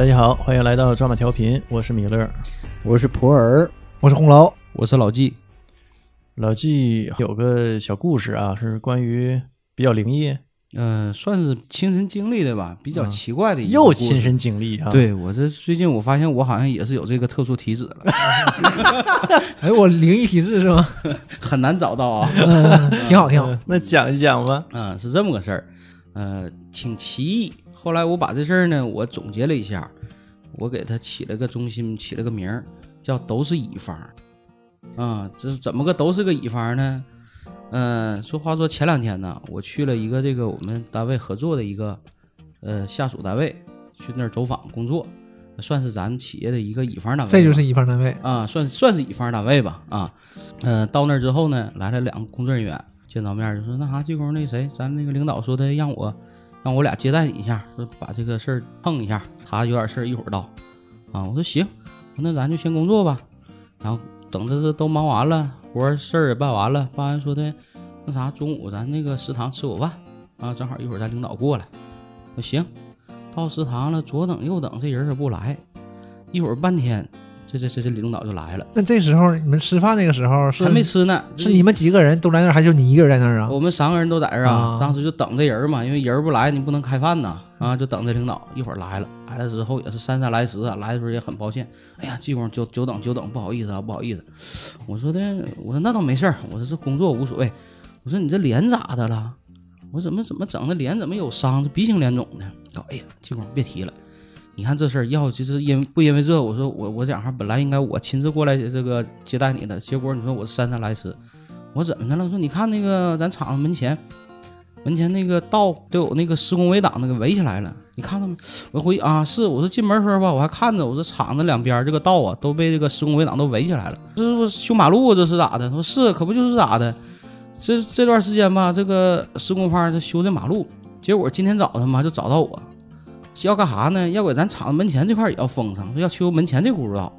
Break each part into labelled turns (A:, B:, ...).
A: 大家好，欢迎来到抓马调频，我是米勒。
B: 我是普洱，
C: 我是红楼，
D: 我是老纪，
A: 老纪有个小故事啊，是关于比较灵异，
D: 嗯、算是亲身经历的吧，比较
A: 嗯
D: 奇怪的一个
A: 又亲身经历啊。，
D: 对我这最近我发现我好像也是有这个特殊体质了，
C: 哎，我灵异体质是吗？
D: 很难找到啊。
C: 嗯，挺好，挺好。
A: 那讲一讲吧。
D: 嗯，是这么个事儿，呃，挺奇异。后来我把这事儿呢，我总结了一下，我给它起了个中心，起了个名儿，叫“都是乙方”。啊、这是怎么个都是个乙方呢？嗯、说话说前两天呢，我去了一个这个我们单位合作的一个呃下属单位，去那儿走访工作，算是咱企业的一个乙方单位。
C: 这就是乙方单位，
D: 啊，算算是乙方单位吧，啊，嗯、到那儿之后呢，来了两个工作人员，见着面就说那啥，这功夫那谁，咱那个领导说的让我让我俩接待你一下，说把这个事儿碰一下，他有点事儿一会儿到，啊，我说行，那咱就先工作吧，然后等这这都忙完了，活事儿也办完了，办完说的那啥，中午咱那个食堂吃口饭，啊，正好一会儿咱领导过来，我行，到食堂了，左等右等，这人也不来，一会儿半天，这这这这李领导就来了。
C: 那这时候你们吃饭那个时候是
D: 还没吃呢，
C: 是你们几个人都在那儿，还是就你一个人在那儿啊？
D: 我们三个人都在这儿啊
C: 啊。
D: 当时就等这人嘛，因为人不来，你不能开饭呐啊，就等这领导一会儿来了，来了之后也是姗姗来迟啊，来的时候也很抱歉，哎呀，这功夫久久等久等，不好意思啊，不好意思。我说的，我说那倒没事儿，我说这工作无所谓。我说你这脸咋的了？我怎么怎么整的脸怎么有伤？这鼻青脸肿的。哦，哎呀，这功夫别提了。你看这事儿，要就是因不因为这，我说我我讲话本来应该我亲自过来这个接待你的，结果你说我姗姗来迟，我怎么的了？我说你看那个咱厂门前，门前那个道都有那个施工围挡那个围起来了，你看到没？我回啊，是我说进门时候吧，我还看着我说厂子两边这个道啊都被这个施工围挡都围起来了，这是不是修马路？这是咋的？说是，可不就是咋的？这这段时间吧，这个施工方就修这马路，结果今天早上嘛就找到我，要干啥呢？要给咱厂门前这块也要封上，要修门前这轱辘道。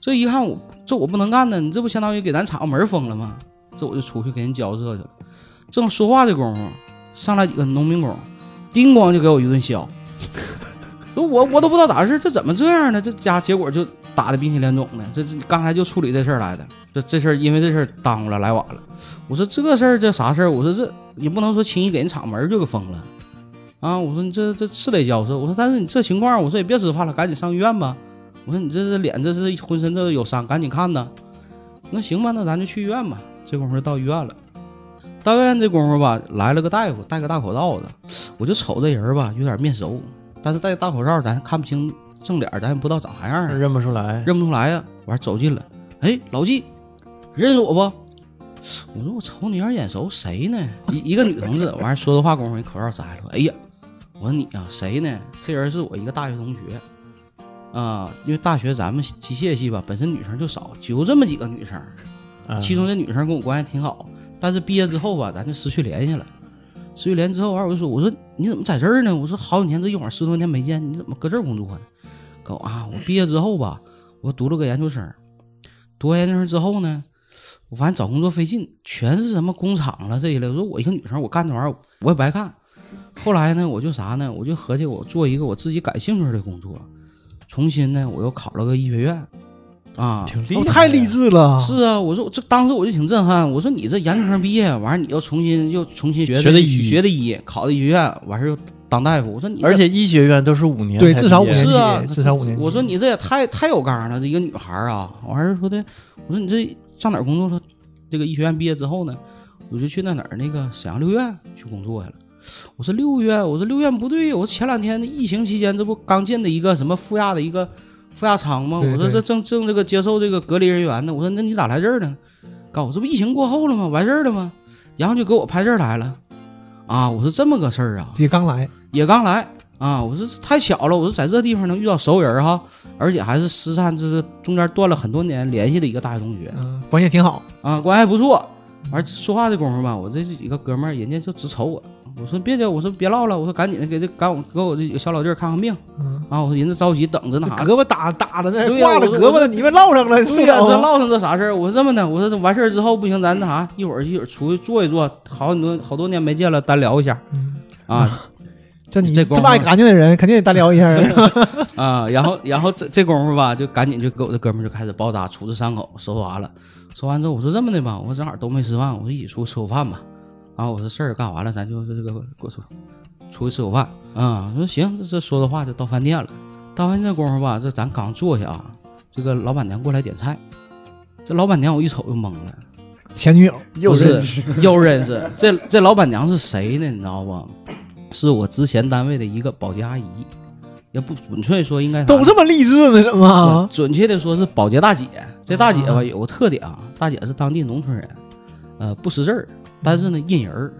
D: 这一看我这我不能干呢，你这不相当于给咱厂门封了吗？这我就出去给人交涉去了。正说话的功夫，上来几个农民工，叮咣就给我一顿削。说我我都不知道咋回事，这怎么这样呢？这家结果就打的鼻青脸肿的。这这刚才就处理这事儿来的，这这事儿因为这事儿耽误了，来晚了。我说这事儿这啥事儿？我说这也不能说轻易给人厂门就给封了啊！我说你这这是得交涉。我说但是你这情况，我说也别吃饭了，赶紧上医院吧。我说你这这脸这是浑身这有伤，赶紧看呐。那行吧，那咱就去医院吧。这功夫就到医院了。到医院这功夫吧，来了个大夫，戴个大口罩子，我就瞅这人吧，有点面熟，但是戴个大口罩，咱看不清正脸，咱也不知道长啥样啊，
A: 认不出来，
D: 认不出来呀、完走近了，哎，老纪，认识我不？我说我瞅你有点眼熟，谁呢？一一个女同志，完事说的话功夫，人口罩摘了。哎呀，我说你呀、谁呢？这人是我一个大学同学，啊，因为大学咱们机械系吧，本身女生就少，就这么几个女生，
A: 啊
D: 其中这女生跟我关系挺好，但是毕业之后吧，咱就失去联系了。失去联系之后，完我就说，我说你怎么在这儿呢？我说好几年，这一晃十多年没见，你怎么搁这儿工作呢？哥啊，我毕业之后吧，我读了个研究生，读完研究生之后呢，我发现找工作费劲，全是什么工厂了这一类。我说我一个女生，我干这玩意儿我也不爱干。后来呢，我就啥呢？我就合计我做一个我自己感兴趣的工作，重新呢，我又考了个医学院，啊，
C: 哦，
A: 挺厉害，
C: 太励。志了。
D: 是啊，我说我这当时我就挺震撼，我说你这研究生毕业完事儿，你又重新又重新学
A: 学的医
D: 学的医，考的医学院，完事儿又当大夫。我说你
A: 而且医学院都是五年
C: 对至少五年至少五年级
D: 我说你这也太太有刚了，这一个女孩儿啊。完事儿说的，我说你这上哪儿工作了？这个医学院毕业之后呢，我就去那哪儿那个沈阳六院去工作去了。我说六院，我说六院不对，我说前两天那疫情期间，这不刚进的一个什么负压的一个负压舱吗？我说这正正这个接受这个隔离人员呢。我说那你咋来这儿呢？告诉我这不疫情过后了吗？完事儿了吗？然后就给我派这儿来了。啊，我说这么个事儿啊，
C: 也刚来，
D: 也刚来啊，我说这太巧了，我说在这地方能遇到熟人哈，而且还是失散，这是中间断了很多年联系的一个大学同学
C: 嗯，关系挺好。
D: 啊，关系还不错。完说话的功夫吧，我这几个哥们儿，人家就直瞅我，我说别介，我说别唠了，我说赶紧的给这赶我给我这几个小老弟儿看看病
C: 嗯，
D: 啊，我说人家着急等着那啥
C: 胳膊打打
D: 着呢
C: 挂着胳膊的，你们唠上了，是
D: 对呀、这唠上这啥事儿？我说这么的，我说这完事儿之后不行，咱那啥，一会儿一会儿出去坐一坐，好多好多年没见了，单聊一下
C: 嗯
D: 啊。
C: 这你
D: 这
C: 么爱干净的人，肯定得单聊一下。
D: 啊，然后然后这这功夫吧，就赶紧就给我这哥们儿就开始包扎，处置伤口，收拾完了，收完之后我说这么的吧，我正好都没吃饭，我说一起出去吃口饭吧。啊，我说事儿干完了，咱就这个过出出去吃口饭啊。我说行，这这说的话就到饭店了。到饭店这功夫吧，这咱刚坐下啊，这个老板娘过来点菜，这老板娘我一瞅就懵了。
C: 前女友
A: 又
D: 是
A: 认识，
D: 又认识。这这老板娘是谁呢？你知道不？是我之前单位的一个保洁阿姨，也不准确说应该
C: 都这么励志呢，怎么？
D: 准确的说是保洁大姐。这大姐吧有个特点啊，大姐是当地农村人，呃，不识字儿，但是呢印人儿，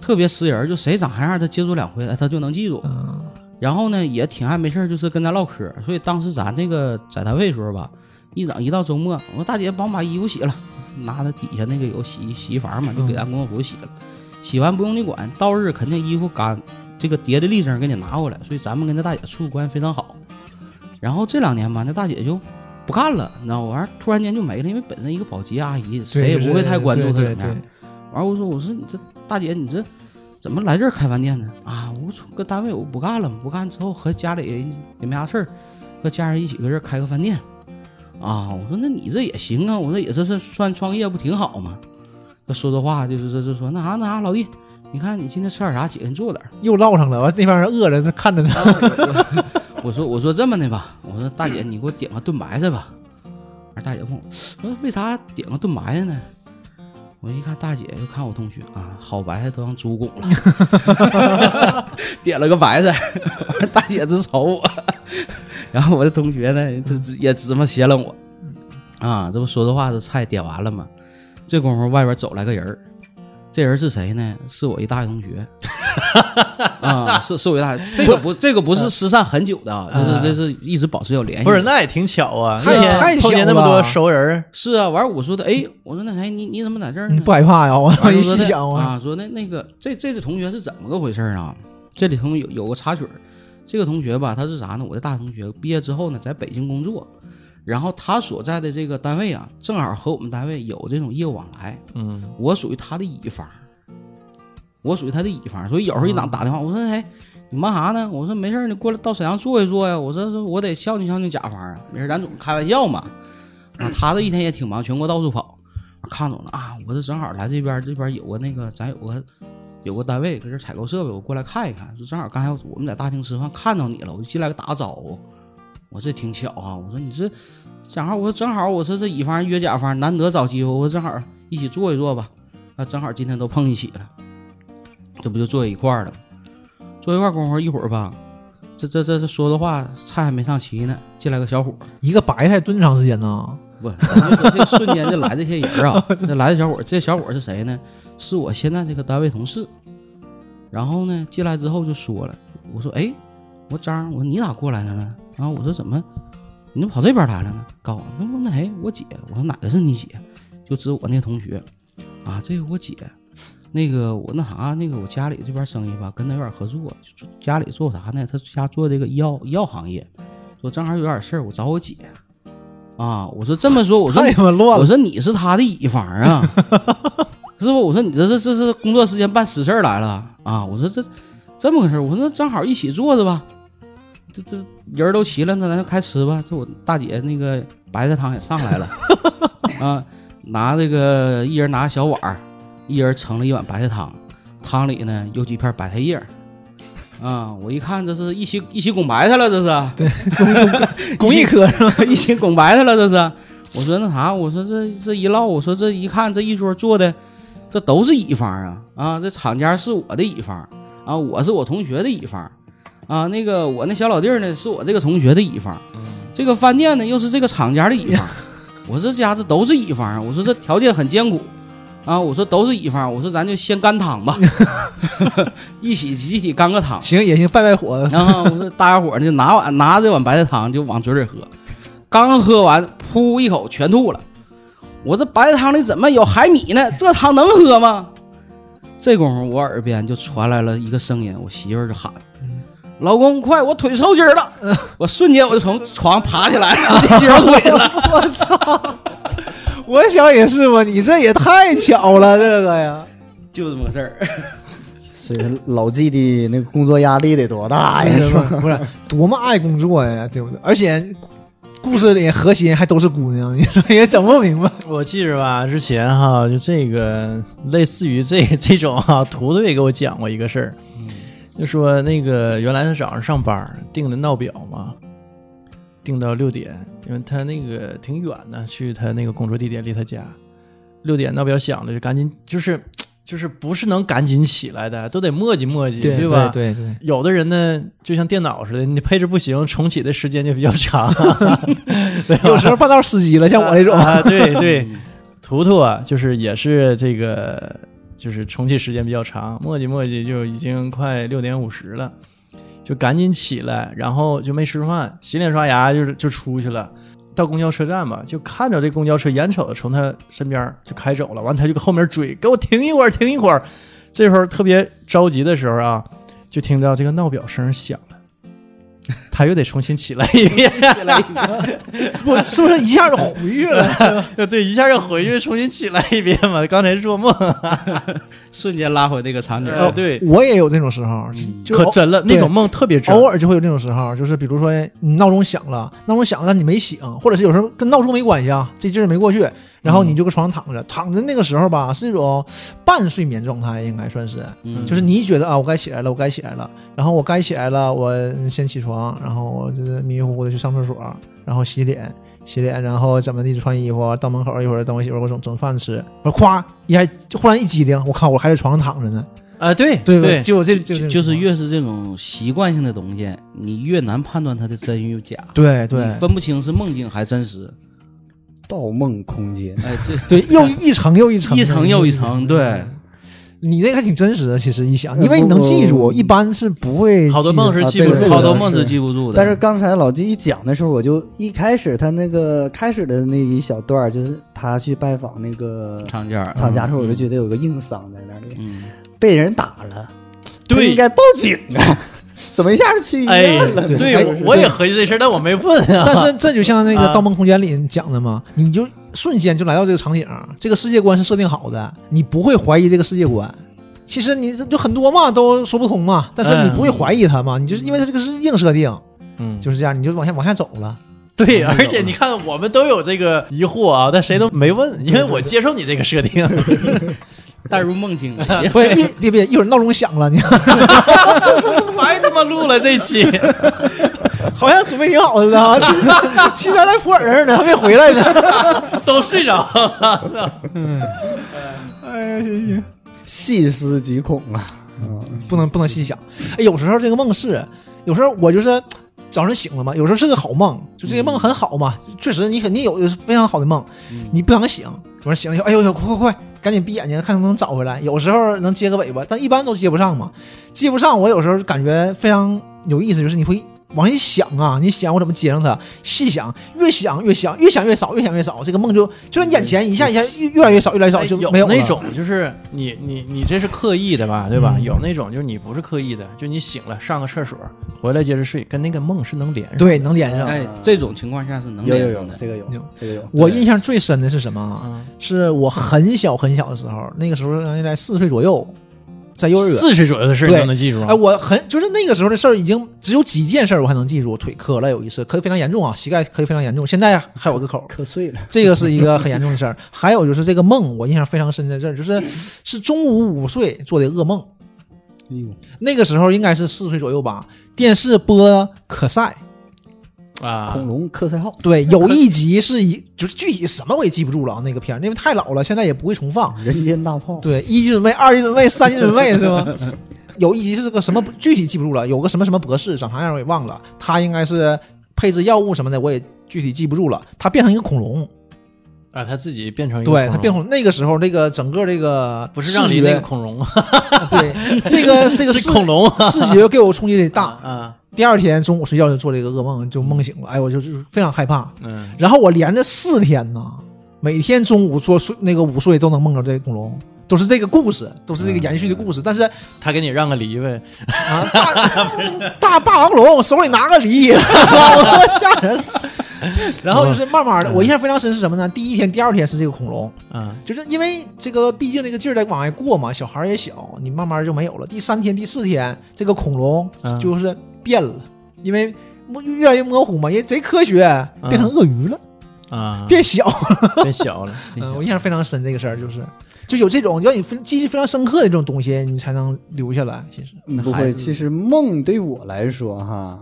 D: 特别识人儿，就谁长啥样，他接触两回，哎她就能记住。
C: 嗯
D: 然后呢，也挺爱没事儿，就是跟咱唠嗑。所以当时咱这个在单位时候吧，一整一到周末，我说大姐帮我把衣服洗了，拿着底下那个有洗洗衣房嘛，就给咱工作服洗了。洗完不用你管，到日肯定衣服干，这个叠的立正给你拿过来。所以咱们跟那大姐处关系非常好。然后这两年吧，那大姐就不干了，你知道吗？完儿突然间就没了，因为本身一个保洁阿姨，谁也不会太关注她
C: 对对
D: 怎么样。完儿我说我说你这大姐你这怎么来这儿开饭店呢？啊，我说搁单位我不干了，不干之后和家里也没啥事儿，和家人一起搁这儿开个饭店。啊，我说那你这也行啊，我说也这是算创业不挺好吗？这说的话就是这就说那啥那啥老弟，你看你今天吃点啥？姐给你做点儿。
C: 又唠上了。完那帮人饿着，这看着呢。
D: 我说我说这么的吧，我说大姐你给我点个炖白菜吧。完大姐问我，我说为啥点个炖白菜呢？我一看大姐就看我同学啊，好白菜都让猪拱了，点了个白菜，大姐直瞅我，然后我的同学呢，这这也直么斜楞我，啊，这不说着话这菜点完了吗？这功夫外边走来个人儿，这人是谁呢？是我一大学同学，啊，是是我一大学，这个不这个不是失散很久的啊，就是这是一直保持有联系。
A: 不是那也挺巧啊，
C: 太
A: 那天
C: 太
A: 碰见
C: 巧
A: 那么多
C: 了
A: 熟人，
D: 是啊，完了我说的，哎，我说那谁，你你怎么在这儿呢？
C: 你不害怕呀？我一
D: 说的
C: 细想啊，
D: 啊，说那那个这这个同学是怎么个回事儿啊？这里头有有个插曲，这个同学吧，他是啥呢？我的大学同学毕业之后呢，在北京工作，然后他所在的这个单位啊，正好和我们单位有这种业务往来，
A: 嗯，
D: 我属于他的乙方，我属于他的乙方，所以有时候一打打电话，我说哎，你忙啥呢？我说没事儿，你过来到沈阳坐一坐呀。我说我得孝敬孝敬甲方啊，没事，咱总开玩笑嘛。啊，他这一天也挺忙，全国到处跑，看着了啊，我这正好来这边，这边有个那个咱有个有个单位搁这采购设备，我过来看一看。说正好刚才我们在大厅吃饭看到你了，我就进来个打个招呼。我这挺巧啊，我说你这正好，我说正好，我说这乙方约甲方，难得找机会，我说正好一起坐一坐吧。那正好今天都碰一起了，这不就坐一块儿了？坐一块儿功夫一会儿吧，这这这这说的话菜还没上齐呢，进来个小伙，
C: 一个白菜炖长时间呢？
D: 不，这瞬间就来这些人啊，这来的小伙，这小伙是谁呢？是我现在这个单位同事。然后呢，进来之后就说了，我说哎，我说张，我说你咋过来的呢？然后我说怎么，你怎么跑这边来了呢？告诉我，那不那谁，我姐。我说哪个是你姐？就指我那同学，啊，这个我姐。那个我那啥，那个我家里这边生意吧，跟他有点合作。家里做啥呢？他家做这个医药医药行业，说正好有点事儿，我找我姐。啊，我说这么说，我说！我说你是他的乙方啊，是不？我说你这是这是工作时间办私事儿来了啊！我说这这么个事儿，我说那正好一起坐着吧，这这人儿都齐了，那咱就开吃吧。这我大姐那个白菜汤也上来了 啊，拿这个一人拿小碗儿，一人盛了一碗白菜汤，汤里呢有几片白菜叶儿。啊！我一看，这是一起一起拱白菜了，这是。
C: 对，拱一颗是吧？
D: 一起拱白菜了，这是。我说那啥，我说这这一唠，我说这一看这一桌坐的，这都是乙方啊啊！这厂家是我的乙方啊，我是我同学的乙方啊。那个我那小老弟儿呢，是我这个同学的乙方，这个饭店呢又是这个厂家的乙方。我说这家子都是乙方，我说这条件很艰苦啊。我说都是乙方，我说咱就先干汤吧，一起集体干个汤。
C: 行也行，拜拜火。
D: 然后我说大家伙儿就拿碗拿这碗白菜汤就往嘴里喝，刚喝完噗一口全吐了。我这白菜汤里怎么有海米呢？这汤能喝吗？这功夫我耳边就传来了一个声音，我媳妇儿就喊：“老公，快，我腿抽筋儿了！”我瞬间我就从床上爬起来了，这条腿了。
C: 我操！我想也是吧，你这也太巧了，这个呀。
D: 就这么个事儿。
B: 所以说老纪的那个工作压力得多大呀？
C: 是吧？不是多么爱工作呀，对不对？而且故事里核心还都是姑娘，你说 也整不明白。
A: 我记着吧，之前哈，就这个类似于这这种哈，图图也给我讲过一个事儿，就说那个原来他早上上班定的闹表嘛，定到六点，因为他那个挺远的，去他那个工作地点离他家，六点闹表响了就赶紧，就是就是不是能赶紧起来的，都得磨叽磨叽，
C: 对
A: 吧？
C: 对对，
A: 有的人呢，就像电脑似的，你配置不行，重启的时间就比较长，
C: 有时候半道死机了，像我这种，
A: 啊，对对，图图啊，就是也是这个，就是重启时间比较长，磨叽磨叽就已经快六点五十了，就赶紧起来，然后就没吃饭，洗脸刷牙就就出去了。到公交车站吧，就看着这公交车眼瞅着从他身边就开走了，完他就搁后面追，给我停一会儿，停一会儿。这会儿特别着急的时候啊，就听到这个闹表声响了，他又得重新起来一遍，
C: 我是不是一下就回去了？
A: 对，一下就回去重新起来一遍嘛。刚才是做梦，
D: 瞬间拉回那个场景。
A: 呃，对，
C: 我也有这种时候，就
A: 可真了，那种梦特别真。
C: 偶尔就会有那种时候，就是比如说你闹钟响了，闹钟响了但你没醒，或者是有时候跟闹钟没关系啊，这劲儿没过去，然后你就搁床上躺着，躺着那个时候吧是一种半睡眠状态，应该算是，
D: 嗯
C: 就是你觉得啊我该起来了，我该起来了，然后我该起来了，我先起床，然后我就是迷迷糊糊的去上厕所，然后洗脸。洗脸，然后怎么地穿衣服，到门口一会儿等我媳妇儿给我整整饭吃，我咵一下就忽然一激灵，我靠，我还在床上躺着呢，
A: 啊，对
C: 对
A: 对，
C: 就这就
D: 就就是越是这种习惯性的东西，你越难判断它的真与假，
C: 对对
D: 你分不清是梦境还是真实。
B: 盗梦空间，
D: 哎，这
C: 对，又一层又一层，
D: 一层又一层，对，
C: 你那个还挺真实的，其实一想，
B: 呃
C: 因为你能记住，一般是不会
A: 好多梦是记不住的。
D: 好多梦是记不住的。
B: 但是刚才老纪一讲的时候，我就一开始他那个开始的那一小段儿，就是他去拜访那个
D: 厂家，
B: 厂家的时候，我就
D: 嗯。
B: 觉得有个硬伤在那里，
D: 嗯，
B: 被人打了，
A: 对。
B: 应该报警啊，怎么一下就去医
A: 哎
B: 院了？，
A: 对，
C: 哎
A: 我我也合计这事儿，但我没问啊。
C: 但是这就像那个
A: 啊《
C: 盗梦空间》里讲的嘛，你就瞬间就来到这个场景，这个世界观是设定好的，你不会怀疑这个世界观。其实你就很多嘛，都说不通嘛，但是你不会怀疑它嘛，你就是因为它这个是硬设定，
A: 嗯，
C: 就是这样，你就往下往下走了。
A: 对，而且你看，我们都有这个疑惑啊，但谁都没问，因为我接受你这个设定。
D: 带入梦境，
C: 不是一别别一会儿闹钟响了，你
A: 白他妈录了这期，
C: 好像准备挺好似的啊，去去来来普洱呢，还没回来呢。
A: 都睡着了。
C: 哎呀，行行。
B: 细思极恐啊！嗯，
C: 不能不能细想。哎，有时候这个梦是，有时候我就是早上醒了嘛，有时候是个好梦，就这个梦很好嘛，确实你肯定有非常好的梦，你不想醒，我说行了以后，哎呦呦，快快快，赶紧闭眼睛看能不能找回来。有时候能接个尾巴，但一般都接不上嘛，接不上。我有时候感觉非常有意思，就是你会。往一想啊，你想我怎么接上它？细想，越想越想，越想越少，越想越少，这个梦就就在你眼前一下一下越越来越少，越来越少，就
A: 哎有
C: 没有
A: 那种，就是你你你这是刻意的吧，对吧？
C: 嗯
A: 有那种就是你不是刻意的，就你醒了上个厕所，回来接着睡，跟那个梦是能连上。，
C: 对能连上。
D: 哎，这种情况下是能
B: 有有有
D: 的，。
B: 这个有
C: 有
B: 这个有。
C: 我印象最深的是什么是我很小很小的时候，那个时候应该四岁左右，在幼儿园。
A: 四十左右的事儿你都能记住啊
C: 哎，？我很就是那个时候的事儿，已经只有几件事儿我还能记住。腿磕了有一次，磕的非常严重啊，膝盖磕的非常严重，现在还有个口儿。
B: 磕碎了，
C: 这个是一个很严重的事儿。还有就是这个梦，我印象非常深在这儿，就是是中午午睡做的噩梦。
B: 哎呦，
C: 那个时候应该是四岁左右吧，电视播可赛，
A: 啊，
B: 恐龙科赛号，
C: 对，有一集是一就是具体什么我也记不住了啊，那个片儿因为太老了，现在也不会重放。
B: 人间大炮，
C: 对，一级准备，二级准备，三级准备是吧？有一集是个什么具体记不住了，有个什么什么博士长啥样我也忘了，他应该是配置药物什么的，我也具体记不住了。他变成一个恐龙，
A: 啊，他自己变成一个
C: 对他变恐。那个时候，那个整个这个
A: 不是让梨那个恐龙，
C: 对这个 这个
A: 是恐龙啊
C: 视觉给我冲击力大。
A: 啊，
C: 第二天中午睡觉就做了一个噩梦，就梦醒了，哎，我就就是非常害怕。
A: 嗯，
C: 然后我连着四天呢，每天中午做睡那个午睡都能梦着这个恐龙，都是这个故事，都是这个延续的故事。但是
A: 他给你让个梨呗，
C: 啊，大大霸王龙手里拿个梨，老吓人了。然后就是慢慢的，我印象非常深是什么呢？第一天、第二天是这个恐龙，
A: 嗯，
C: 就是因为这个，毕竟这个劲儿在往外过嘛，小孩儿也小，你慢慢就没有了。第三天、第四天，这个恐龙
A: 嗯
C: 就是变了，因为模越来越模糊嘛，也贼科学，变成鳄鱼了，
A: 啊，
C: 变小。
A: 变小了，
C: 嗯，我印象非常深这个事儿，就是就有这种让你非记忆非常深刻的这种东西，你才能留下来。其实，
B: 嗯不会，其实梦对我来说哈，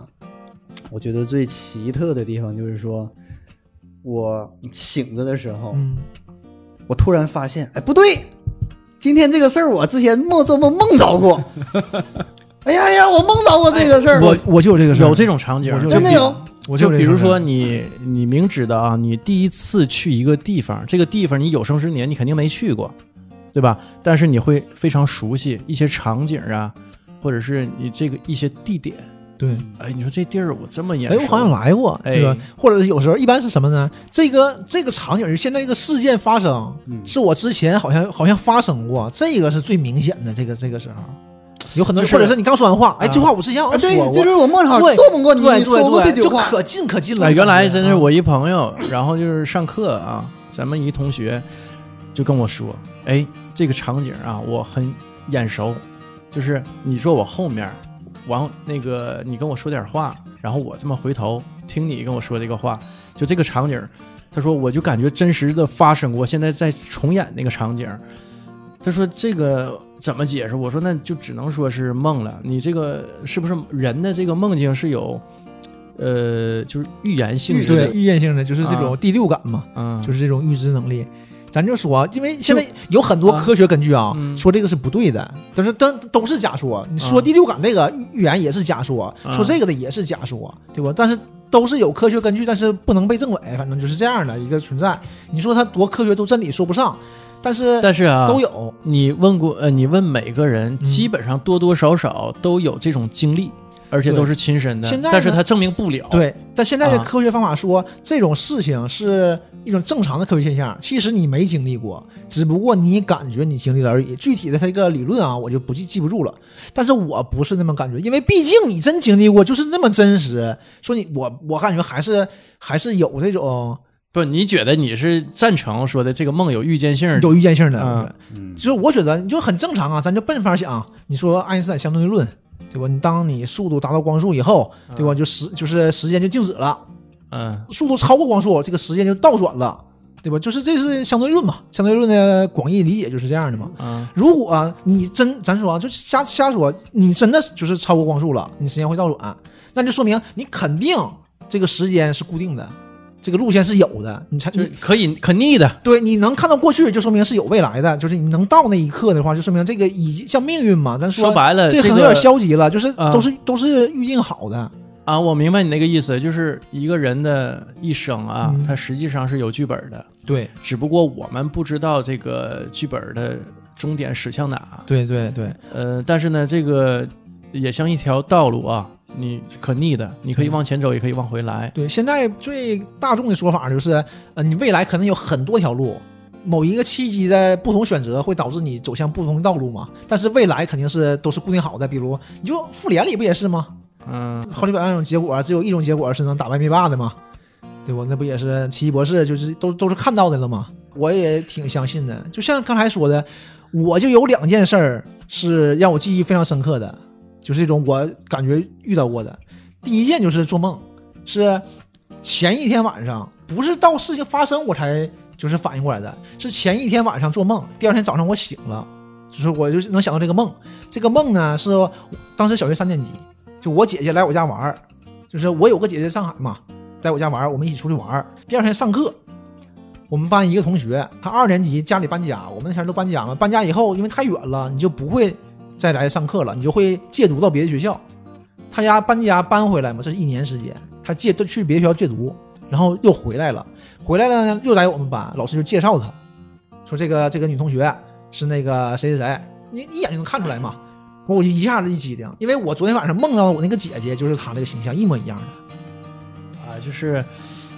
B: 我觉得最奇特的地方就是说，我醒着的时候，
C: 嗯，
B: 我突然发现，哎，不对，今天这个事儿我之前梦做梦梦着过。哎呀呀，我梦着过这个事儿，
C: 我我就有这个事儿，
A: 有这种场景
B: 真的有。
C: 我
A: 就比如说你你明知道啊，你第一次去一个地方，这个地方你有生之年你肯定没去过，对吧？但是你会非常熟悉一些场景啊，或者是你这个一些地点。
C: 对。
A: 哎，你说这地儿我这么眼
C: 哎，我好像来过
A: 哎
C: 这个，或者有时候一般是什么呢？这个这个场景，现在这个事件发生，
B: 嗯
C: 是我之前好像好像发生过，这个是最明显的。这个这个时候，有很多，或者是你刚说完话，哎，
A: 啊
C: 这话我之前说过，
B: 就是我梦好
C: 对
B: 做梦过你
C: 对
B: 说过
C: 对对，就
B: 这句话，
C: 可近可近了。
A: 哎，原来真是
C: 啊
A: 我一朋友，然后就是上课啊，咱们一同学就跟我说，哎，这个场景啊，我很眼熟，就是你说我后面，完那个你跟我说点话，然后我这么回头听你跟我说这个话，就这个场景，他说我就感觉真实的发生过，现在在重演那个场景。他说这个怎么解释？我说那就只能说是梦了。你这个是不是人的这个梦境是有，呃，就是预言性质
C: 对
A: 的？
C: 预言性的，就是这种
A: 啊
C: 第六感嘛，
A: 嗯，
C: 就是这种预知能力。咱就说，因为现在有很多科学根据啊，
A: 嗯
C: 说这个是不对的，但是都都是假说。你说
A: 啊
C: 第六感这个预言也是假说，
A: 啊
C: 说这个的也是假说，对吧？但是都是有科学根据，但是不能被证伪，反正就是这样的一个存在。你说它多科学都真理说不上，但是
A: 但是啊，
C: 都有。
A: 你问过呃，你问每个人，
C: 嗯
A: 基本上多多少少都有这种经历，而且都是亲身的。
C: 现在
A: 但是他证明不了。，
C: 对，但现在的
A: 啊
C: 科学方法说、这种事情是一种正常的科学现象，其实你没经历过，只不过你感觉你经历了而已。具体的它这个理论啊，我就不记记不住了。但是我不是那么感觉，因为毕竟你真经历过，就是那么真实。说你我我感觉还是还是有这种
A: 不，你觉得你是赞成说的这个梦有预见性的？
C: 有预见性的。
A: 啊
B: 嗯
C: 就是我觉得你就很正常啊，咱就奔法想，你说爱因斯坦相对论论，对吧？你当你速度达到光速以后，对吧？就时就是时间就静止了。
A: 嗯
C: 速度超过光速，这个时间就倒转了，对吧？就是这是相对论嘛，相对论的广义理解就是这样的嘛。
A: 嗯
C: 如果你真咱说啊，就瞎瞎说，你真的就是超过光速了，你时间会倒转，那就说明你肯定这个时间是固定的，这个路线是有的，你才你
A: 可以可逆的。
C: 对你能看到过去，就说明是有未来的，就是你能到那一刻的话，就说明这个已经像命运嘛。咱
A: 说白了，这
C: 这可能有点消极了，就是
A: 啊
C: 都是、都是预定好的。
A: 啊，我明白你那个意思，就是一个人的一生啊，
C: 嗯
A: 他实际上是有剧本的，
C: 对
A: 只不过我们不知道这个剧本的终点驶向哪。
C: 对对对，
A: 呃，但是呢，这个也像一条道路啊，你可逆的，你可以往前走，也可以往回来。
C: 对，现在最大众的说法就是，呃，你未来可能有很多条路，某一个契机的不同选择会导致你走向不同的道路嘛。但是未来肯定是都是固定好的，比如你就复联里不也是吗？
A: 嗯，
C: 好几百万种结果，只有一种结果是能打败灭霸的嘛，对不？那不也是奇异博士就是都都是看到的了吗？我也挺相信的，就像刚才说的，我就有两件事儿是让我记忆非常深刻的，就是这种我感觉遇到过的。第一件就是做梦，是前一天晚上，不是到事情发生我才就是反应过来的，是前一天晚上做梦，第二天早上我醒了，就是我就能想到这个梦。这个梦呢是当时小学三年级，就我姐姐来我家玩儿，就是我有个姐姐在上海嘛，在我家玩儿，我们一起出去玩儿。第二天上课，我们班一个同学，他二年级家里搬家，我们那天都搬家嘛，搬家以后因为太远了，你就不会再来上课了，你就会借读到别的学校。他家搬家搬回来嘛，这是一年时间，他借都去别的学校借读，然后又回来了，回来了呢又来我们班，老师就介绍他，说这个这个女同学是那个谁谁谁，你一眼就能看出来嘛。我就一下子一激灵，因为我昨天晚上梦到我那个姐姐就是她那个形象一模一样的。
A: 啊，就是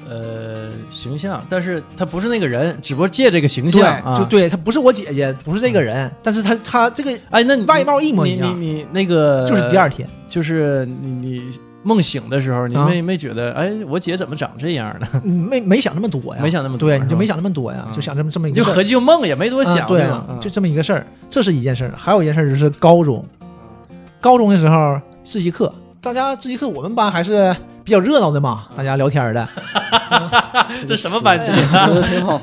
A: 呃形象，但是她不是那个人，只不过借这个形象啊，
C: 就对，她不是我姐姐，不是这个人，但是她她这个
A: 哎，那你
C: 外貌一模一样
A: 你你你那个
C: 就是第二天，
A: 就是你你梦醒的时候，你
C: 啊。
A: 没没觉得，哎，我姐怎么长这样呢？
C: 嗯没没想那么多呀，
A: 没想那么多
C: 对，你就没想那么多呀，
A: 嗯
C: 就想这么这么一个
A: 就合计就梦也没多想，
C: 啊对？就这么一个事儿，这是一件事儿。还有一件事儿就是高中，高中的时候自习课，大家自习课我们班还是比较热闹的嘛，大家聊天儿的。
A: 这什么班级
B: 挺好，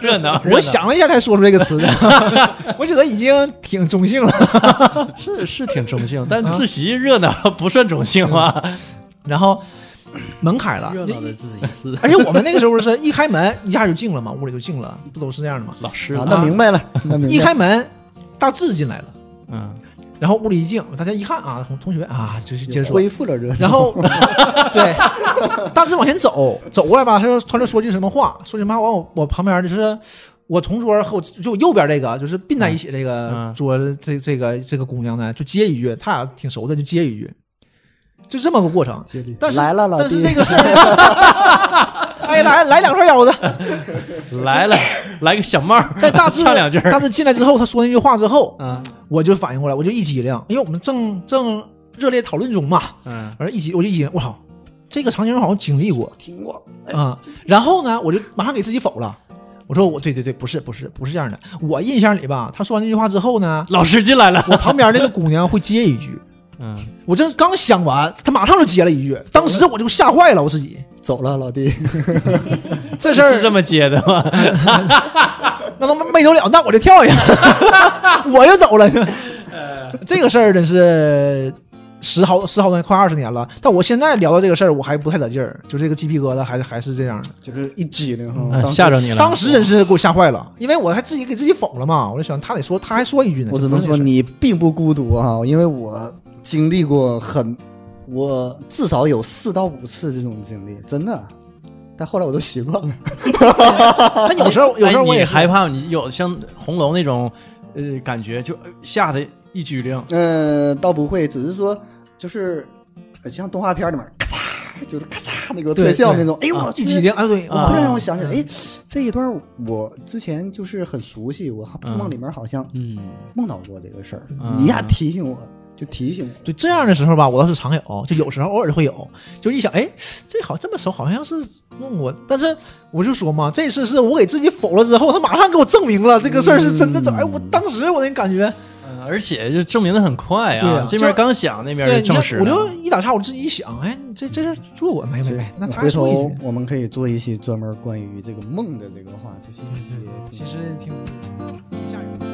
A: 热闹？
C: 我想了一下才说出这个词的，我觉得已经挺中性了。
A: 是是挺中性，但自习热闹不算中性吧？
C: 然后门开了，
D: 热闹的自习室，
C: 而且我们那个时候是一开门一下就静了嘛，屋里就静了，不都是这样的吗？
B: 啊，
A: 老师啊
B: 那明白了，那明白。
C: 一开门，大志进来了，
A: 嗯，
C: 然后屋里一静，大家一看啊，同同学啊，就是接着说，
B: 恢复了热，
C: 然后 对，大志往前走，走过来吧，他就他就说句什么话，说句什么话，完我我旁边就是我同桌和我就我右边这个就是并在一起这个
A: 嗯。
C: 桌这这个这个姑娘呢，就接一句，他俩挺熟的，就接一句，就这么个过程。但是
B: 来了，老
C: 但是，这个事儿，哎，来来两串腰子，
A: 来了，来个小帽儿，
C: 在大致
A: 唱两句儿。
C: 大志进来之后，他说那句话之后，
A: 嗯
C: 我就反应过来，我就一激灵，因为我们正正热烈讨论中嘛，
A: 嗯
C: 完了一激我就一激灵，我操，这个场景我好像经历过
B: 听过，
C: 啊、然后呢，我就马上给自己否了，我说我对对对，不是不是不是这样的，我印象里吧，他说完这句话之后呢，
A: 老师进来了。
C: 我旁边那个姑娘会接一句，
A: 嗯，
C: 我这刚想完，他马上就接了一句，当时我就吓坏了我自己，
B: 走了，老弟，
C: 这事儿
A: 是这么接的吗？
C: 那都没走了，那我就跳下，我就走了。这个事儿真是十好十好多年，快二十年了。但我现在聊到这个事儿，我还不太得劲儿，就这个鸡皮疙瘩还是还是这样的。
B: 就是一激灵哈，
A: 吓着你了。
C: 当时真是给我吓坏了，因为我还自己给自己否了嘛，我就想他得说，他还说一句呢。
B: 我只能说你并不孤独哈，因为我经历过很，我至少有四到五次这种经历，真的。但后来我都习惯了。
C: 那有时候 有时候
A: 哎
C: 我也
A: 害怕，你有像红楼那种呃感觉，就呃吓得一激灵。
B: 嗯，倒不会，只是说就是呃像动画片里面咔嚓，就是咔嚓那个特效那种。哎呦我去
C: 一激灵，哎对，
A: 我
B: 突然让我想起来，哎，这一段我之前就是很熟悉，我好
A: 嗯
B: 梦里面好像
D: 嗯，
B: 梦到过这个事儿，一下提醒我，就提醒我。
C: 对这样的时候吧，我倒是常有，就有时候偶尔会有，就一想，哎，这好这么熟，好像是问过，但是我就说嘛，这次是我给自己否了之后，他马上给我证明了这个事儿是真的，
B: 嗯
C: 哎，我当时我那感觉，
A: 嗯，而且就证明的很快
C: 对啊
A: 这边刚想，那边
C: 对，你看
A: 就证实了。
C: 我就一打岔，我自己一想，哎，这这事做过没没没？那他说一句，
B: 头我们可以做一期专门关于这个梦的这个话题。
C: 其实挺吓人的。